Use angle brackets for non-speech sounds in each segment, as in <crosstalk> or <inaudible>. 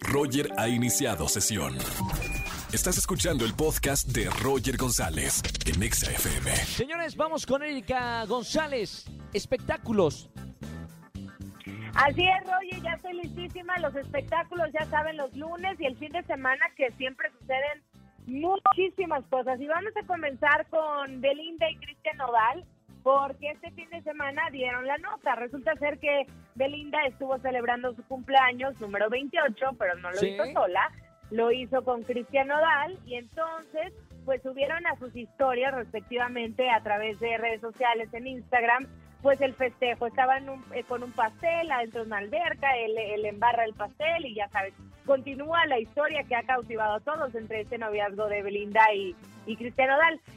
Roger ha iniciado sesión. Estás escuchando el podcast de Roger González en Exa FM. Señores, vamos con Erika González. Espectáculos. Así es, Roger, ya estoy listísima. Los espectáculos, ya saben, los lunes y el fin de semana que siempre suceden muchísimas cosas. Y vamos a comenzar con Belinda y Cristian Nodal, porque este fin de semana dieron la nota. Resulta ser que Belinda estuvo celebrando su cumpleaños número 28, pero no lo Sí. hizo sola, lo hizo con Cristian Nodal y entonces pues subieron a sus historias respectivamente a través de redes sociales en Instagram pues el festejo, estaban un- eh, con un pastel adentro de una alberca, él, él embarra el pastel y ya sabes, continúa la historia que ha cautivado a todos entre este noviazgo de Belinda y, y Cristian.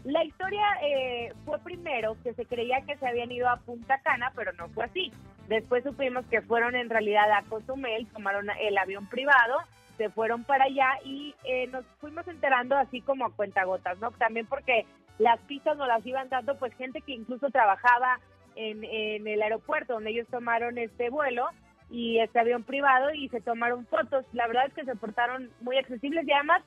La historia eh, fue primero que se creía que se habían ido a Punta Cana, pero no fue así. Después supimos que fueron en realidad a Cozumel, tomaron el avión privado, se fueron para allá y eh, nos fuimos enterando así como a cuentagotas, ¿no? También porque las pistas nos las iban dando pues gente que incluso trabajaba en, en el aeropuerto donde ellos tomaron este vuelo y este avión privado y se tomaron fotos. La verdad es que se portaron muy accesibles y además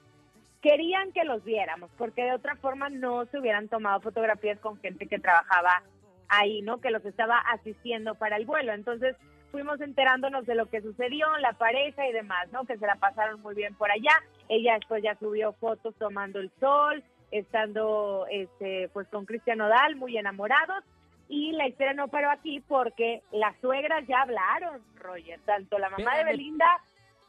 querían que los viéramos, porque de otra forma no se hubieran tomado fotografías con gente que trabajaba ahí, ¿no? Que los estaba asistiendo para el vuelo. Entonces fuimos enterándonos de lo que sucedió, la pareja y demás, ¿no? Que se la pasaron muy bien por allá. Ella después ya subió fotos tomando el sol, estando este pues con Cristian Nodal, muy enamorados. Y la historia no paró aquí porque las suegras ya hablaron, Roger, tanto la mamá de. Belinda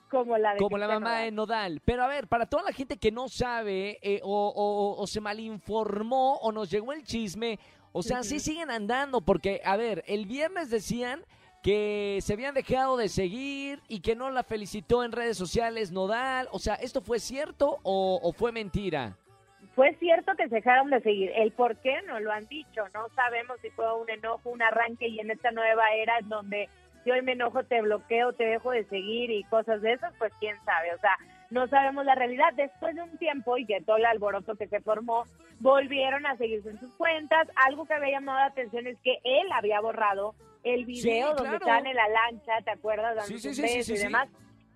como la de Como la mamá Nodal. de Nodal. Pero a ver, para toda la gente que no sabe eh, o, o- o se malinformó o nos llegó el chisme, o sea, sí siguen andando porque, a ver, el viernes decían que se habían dejado de seguir y que no la felicitó en redes sociales Nodal. O sea, ¿esto fue cierto o, o fue mentira? Fue cierto que se dejaron de seguir. El por qué no lo han dicho. No sabemos si fue un enojo, un arranque y en esta nueva era en donde si hoy me enojo te bloqueo, te dejo de seguir y cosas de esas, pues quién sabe. O sea, no sabemos la realidad. Después de un tiempo y que todo el alboroto que se formó, volvieron a seguirse en sus cuentas. Algo que había llamado la atención es que él había borrado el video donde claro. estaban en la lancha, ¿te acuerdas? Dando Sí, sí, y demás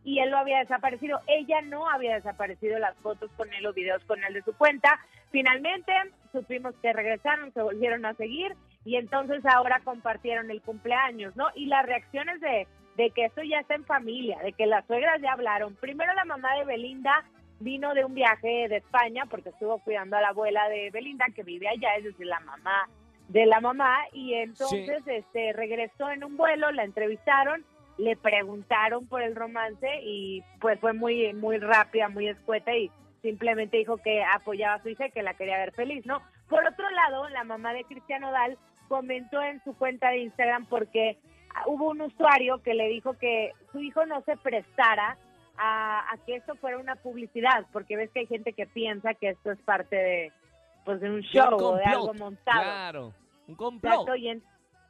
y él lo había desaparecido. Ella no había desaparecido las fotos con él o videos con él de su cuenta. Finalmente supimos que regresaron, se volvieron a seguir y entonces ahora compartieron el cumpleaños, ¿no? Y las reacciones de, de que esto ya está en familia, de que las suegras ya hablaron. Primero la mamá de Belinda vino de un viaje de España porque estuvo cuidando a la abuela de Belinda que vive allá, es decir, la mamá de la mamá y entonces este regresó en un vuelo, la entrevistaron le preguntaron por el romance y pues fue muy muy rápida, muy escueta y simplemente dijo que apoyaba a su hija y que la quería ver feliz, ¿no? Por otro lado, la mamá de Cristiano Dal comentó en su cuenta de Instagram porque hubo un usuario que le dijo que su hijo no se prestara a, a que esto fuera una publicidad, porque ves que hay gente que piensa que esto es parte de pues de un show o de algo montado. Claro, un complot. Exacto, y en-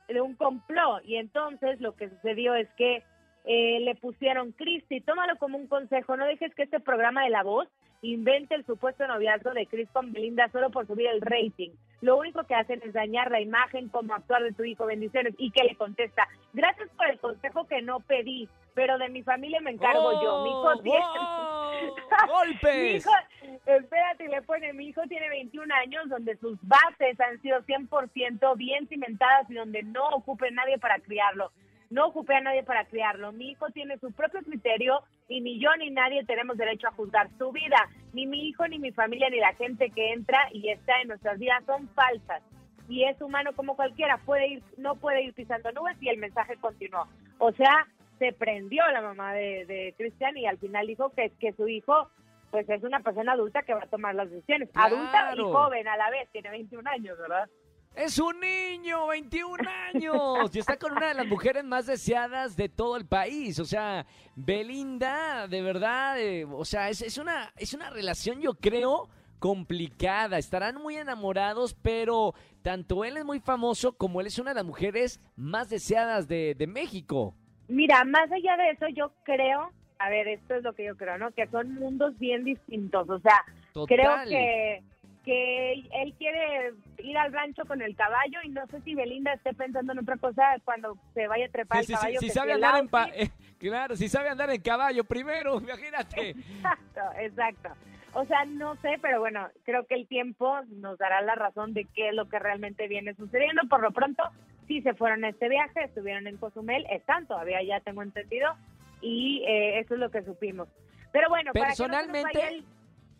de un complot. Y entonces lo que sucedió es que eh, le pusieron, Cristi, tómalo como un consejo, no dejes que este programa de La Voz invente el supuesto noviazgo de Chris con Belinda solo por subir el rating. Lo único que hacen es dañar la imagen, como actuar de tu hijo, bendiciones. Y que le contesta, gracias por el consejo que no pedí, pero de mi familia me encargo yo. Mi hijo ¡Oh! tiene... ¡Oh! <laughs> Mi ¡Golpes! hijo, espérate, le pone, mi hijo tiene 21 años, donde sus bases han sido 100% bien cimentadas y donde no ocupe nadie para criarlo. No ocupé a nadie para criarlo. Mi hijo tiene su propio criterio y ni yo ni nadie tenemos derecho a juzgar su vida. Ni mi hijo, ni mi familia, ni la gente que entra y está en nuestras vidas son falsas. Y es humano como cualquiera, puede ir, no puede ir pisando nubes y el mensaje continuó. O sea, se prendió la mamá de, de Cristian y al final dijo que, que su hijo pues es una persona adulta que va a tomar las decisiones. Adulta y joven a la vez, tiene 21 años, ¿verdad? Es un niño, 21 años, y está con una de las mujeres más deseadas de todo el país. O sea, Belinda, de verdad, eh, o sea, es, es una, es una relación, yo creo, complicada. Estarán muy enamorados, pero tanto él es muy famoso como él es una de las mujeres más deseadas de, de México. Mira, más allá de eso, yo creo, a ver, esto es lo que yo creo, ¿no? Que son mundos bien distintos. O sea, Total. creo que que él quiere ir al rancho con el caballo y no sé si Belinda esté pensando en otra cosa cuando se vaya a trepar Sí, el sí, sí, caballo. si sabe andar en pa- eh, <laughs> claro, si sabe andar en caballo primero, <laughs> imagínate. Exacto, exacto. O sea, no sé, pero bueno, creo que el tiempo nos dará la razón de qué es lo que realmente viene sucediendo. Por lo pronto, sí se fueron a este viaje, estuvieron en Cozumel, están todavía, ya tengo entendido, y eh, eso es lo que supimos. Pero bueno, para que no se nos Personalmente, vaya el-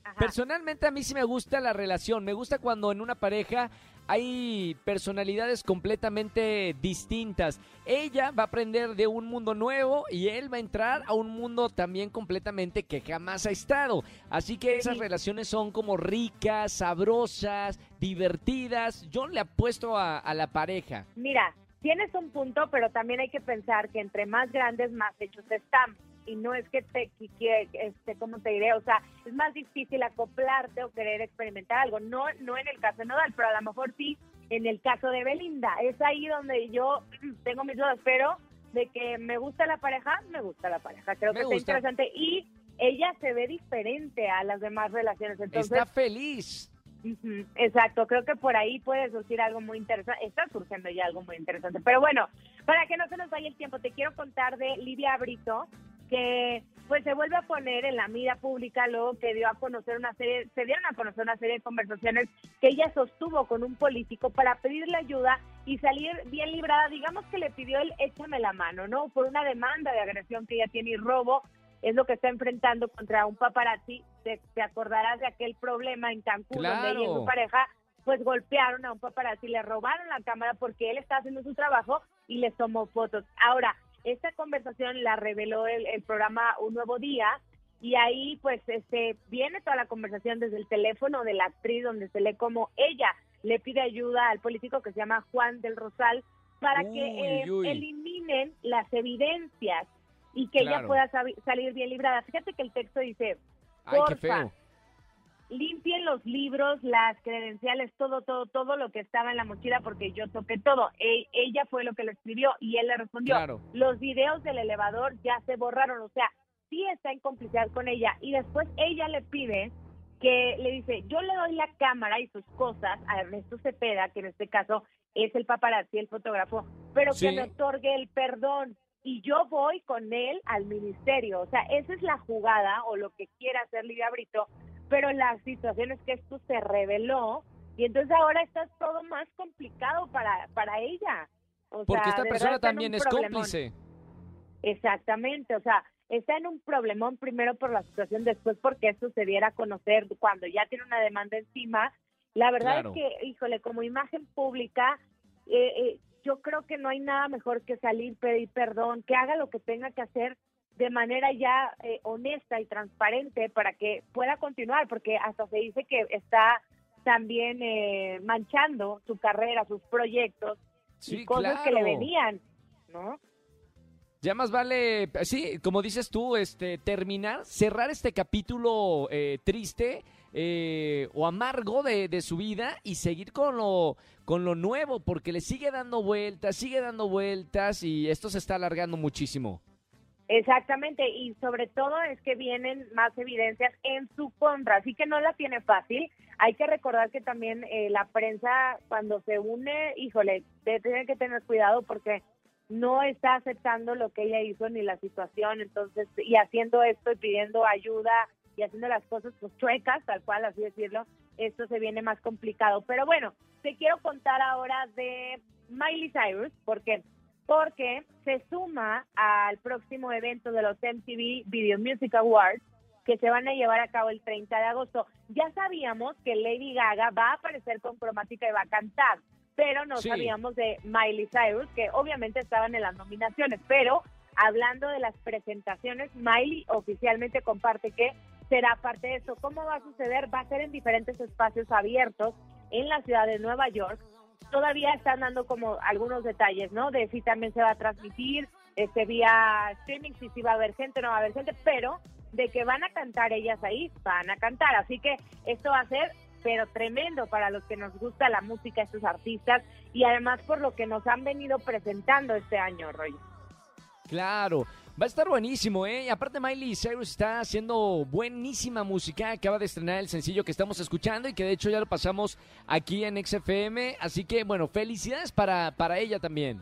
Ajá. Personalmente a mí sí me gusta la relación, me gusta cuando en una pareja hay personalidades completamente distintas. Ella va a aprender de un mundo nuevo y él va a entrar a un mundo también completamente que jamás ha estado. Así que esas relaciones son como ricas, sabrosas, divertidas. Yo le apuesto a, a la pareja. Mira, tienes un punto, pero también hay que pensar que entre más grandes, más hechos están. Y no es que te, que- este, ¿cómo te diré? O sea, es más difícil acoplarte o querer experimentar algo. No, no en el caso de Nodal, pero a lo mejor sí en el caso de Belinda. Es ahí donde yo <clears throat> tengo mis dudas, pero de que me gusta la pareja, me gusta la pareja. Creo Me que está gusta. interesante. Y ella se ve diferente a las demás relaciones. Entonces, Está feliz. Exacto, creo que por ahí puede surgir algo muy interesante, está surgiendo ya algo muy interesante. Pero bueno, para que no se nos vaya el tiempo, te quiero contar de Livia Brito, que pues se vuelve a poner en la mira pública luego que dio a conocer una serie, se dieron a conocer una serie de conversaciones que ella sostuvo con un político para pedirle ayuda y salir bien librada. Digamos que le pidió el échame la mano, ¿no? Por una demanda de agresión que ella tiene y robo es lo que está enfrentando contra un paparazzi. Te, te acordarás de aquel problema en Cancún donde ella y Claro. su pareja pues golpearon a un paparazzi, le robaron la cámara porque él está haciendo su trabajo y les tomó fotos. Ahora, esta conversación la reveló el, el programa Un Nuevo Día y ahí pues este viene toda la conversación desde el teléfono de la actriz donde se lee como ella le pide ayuda al político que se llama Juan del Rosal para que eh, uy. eliminen las evidencias y que ella pueda salir bien librada. Fíjate que el texto dice, Ay, qué Porfa. feo. Limpien los libros, las credenciales, todo, todo, todo lo que estaba en la mochila porque yo toqué todo. E- ella fue lo que lo escribió y él le respondió. Claro. Los videos del elevador ya se borraron, o sea, sí está en complicidad con ella. Y después ella le pide que le dice, yo le doy la cámara y sus cosas a Ernesto Cepeda, que en este caso es el paparazzi, el fotógrafo, pero Sí. que me otorgue el perdón. Y yo voy con él al ministerio. O sea, esa es la jugada o lo que quiere hacer Lidia Brito, pero la situación es que esto se reveló y entonces ahora está todo más complicado para, para ella. O Porque sea, esta persona también es problemón. cómplice. Exactamente, o sea, está en un problemón primero por la situación, después porque esto se diera a conocer cuando ya tiene una demanda encima. La verdad Claro. es que, híjole, como imagen pública, eh, eh, yo creo que no hay nada mejor que salir, pedir perdón, que haga lo que tenga que hacer de manera ya eh, honesta y transparente para que pueda continuar, porque hasta se dice que está también eh, manchando su carrera, sus proyectos Sí, y cosas que le claro. venían, ¿no? Ya más vale, sí, como dices tú, este, terminar, cerrar este capítulo eh, triste eh, o amargo de, de su vida y seguir con lo, con lo nuevo, porque le sigue dando vueltas, sigue dando vueltas y esto se está alargando muchísimo. Exactamente, y sobre todo es que vienen más evidencias en su contra, así que no la tiene fácil. Hay que recordar que también eh, la prensa cuando se une, híjole, tiene que tener cuidado porque no está aceptando lo que ella hizo ni la situación, entonces, y haciendo esto y pidiendo ayuda y haciendo las cosas pues chuecas, tal cual, así decirlo, esto se viene más complicado. Pero bueno, te quiero contar ahora de Miley Cyrus, porque porque se suma al próximo evento de los MTV Video Music Awards que se van a llevar a cabo el 30 de agosto. Ya sabíamos que Lady Gaga va a aparecer con cromática y va a cantar, pero no Sí. sabíamos de Miley Cyrus, que obviamente estaban en las nominaciones, pero hablando de las presentaciones, Miley oficialmente comparte que será parte de eso. ¿Cómo va a suceder? Va a ser en diferentes espacios abiertos en la ciudad de Nueva York todavía están dando como algunos detalles, ¿no? De si también se va a transmitir, este vía streaming, si sí va a haber gente, no va a haber gente, pero de que van a cantar ellas ahí, van a cantar. Así que esto va a ser, pero tremendo para los que nos gusta la música, estos artistas, y además por lo que nos han venido presentando este año, Roy. Claro, va a estar buenísimo, ¿eh? Y aparte Miley Cyrus está haciendo buenísima música, acaba de estrenar el sencillo que estamos escuchando y que de hecho ya lo pasamos aquí en XFM, así que bueno, felicidades para, para ella también.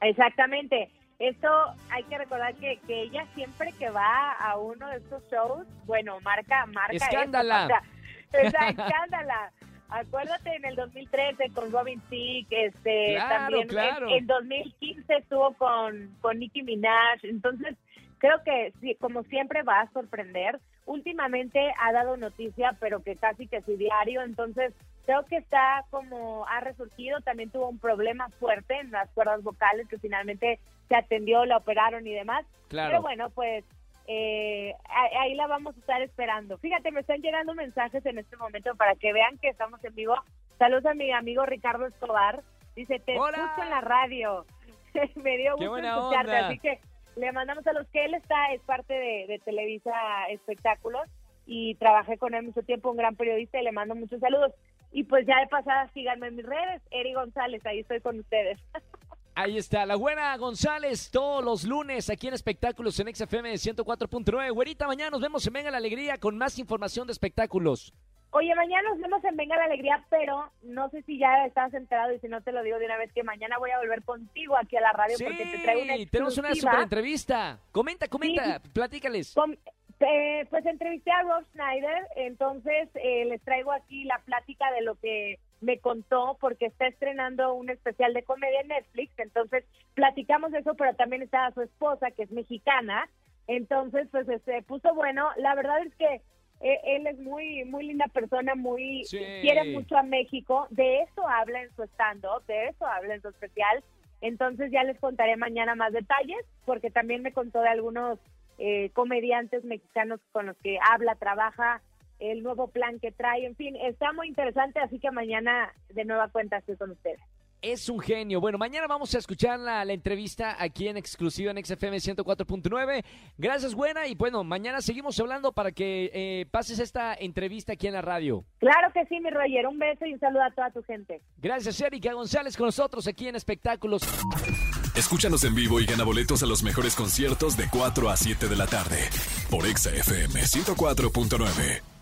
Exactamente. Esto hay que recordar que, que ella siempre que va a uno de estos shows, bueno, marca, marca. Escándala. Esto, o sea, esa escándala. Acuérdate en el 2013 con Robin Thicke, este, Claro, también claro. En, en 2015 estuvo con, con Nicki Minaj. Entonces, creo que sí, como siempre va a sorprender. Últimamente ha dado noticia, pero que casi que su diario. Entonces, creo que está como ha resurgido. También tuvo un problema fuerte en las cuerdas vocales que finalmente se atendió, la operaron y demás. Claro. Pero bueno, pues eh, ahí la vamos a estar esperando. Fíjate, me están llegando mensajes en este momento para que vean que estamos en vivo. Saludos a mi amigo Ricardo Escobar. Dice, te ¡Hola! escucho en la radio. <laughs> me dio ¡Qué gusto escucharte, onda! así que le mandamos a los que él está, es parte de, de Televisa Espectáculos y trabajé con él mucho tiempo, un gran periodista y le mando muchos saludos. Y pues ya de pasada síganme en mis redes, Eri González, ahí estoy con ustedes. <laughs> Ahí está, la buena González, todos los lunes aquí en Espectáculos en XFM 104.9. Güerita, mañana nos vemos en Venga la Alegría con más información de espectáculos. Oye, mañana nos vemos en Venga la Alegría, pero no sé si ya estás enterado y si no te lo digo de una vez que mañana voy a volver contigo aquí a la radio Sí, porque te traigo una tenemos una super entrevista. Comenta, comenta, platícales. Com- eh, pues entrevisté a Rob Schneider, entonces eh, les traigo aquí la plática de lo que me contó porque está estrenando un especial de comedia en Netflix, entonces platicamos de eso, pero también estaba su esposa que es mexicana, entonces pues se puso bueno, la verdad es que eh, él es muy muy linda persona, muy Sí. quiere mucho a México, de eso habla en su stand-up, de eso habla en su especial, entonces ya les contaré mañana más detalles, porque también me contó de algunos eh, comediantes mexicanos con los que habla, trabaja, el nuevo plan que trae, en fin, está muy interesante, así que mañana de nueva cuenta estoy con ustedes. Es un genio. Bueno, mañana vamos a escuchar la, la entrevista aquí en exclusiva en XFM 104.9. Gracias, buena. Y bueno, mañana seguimos hablando para que eh, pases esta entrevista aquí en la radio. Claro que sí, mi Roger, un beso y un saludo a toda tu gente. Gracias, Erika González, con nosotros aquí en Espectáculos. Escúchanos en vivo y gana boletos a los mejores conciertos de 4 a 7 de la tarde por Exa FM 104.9.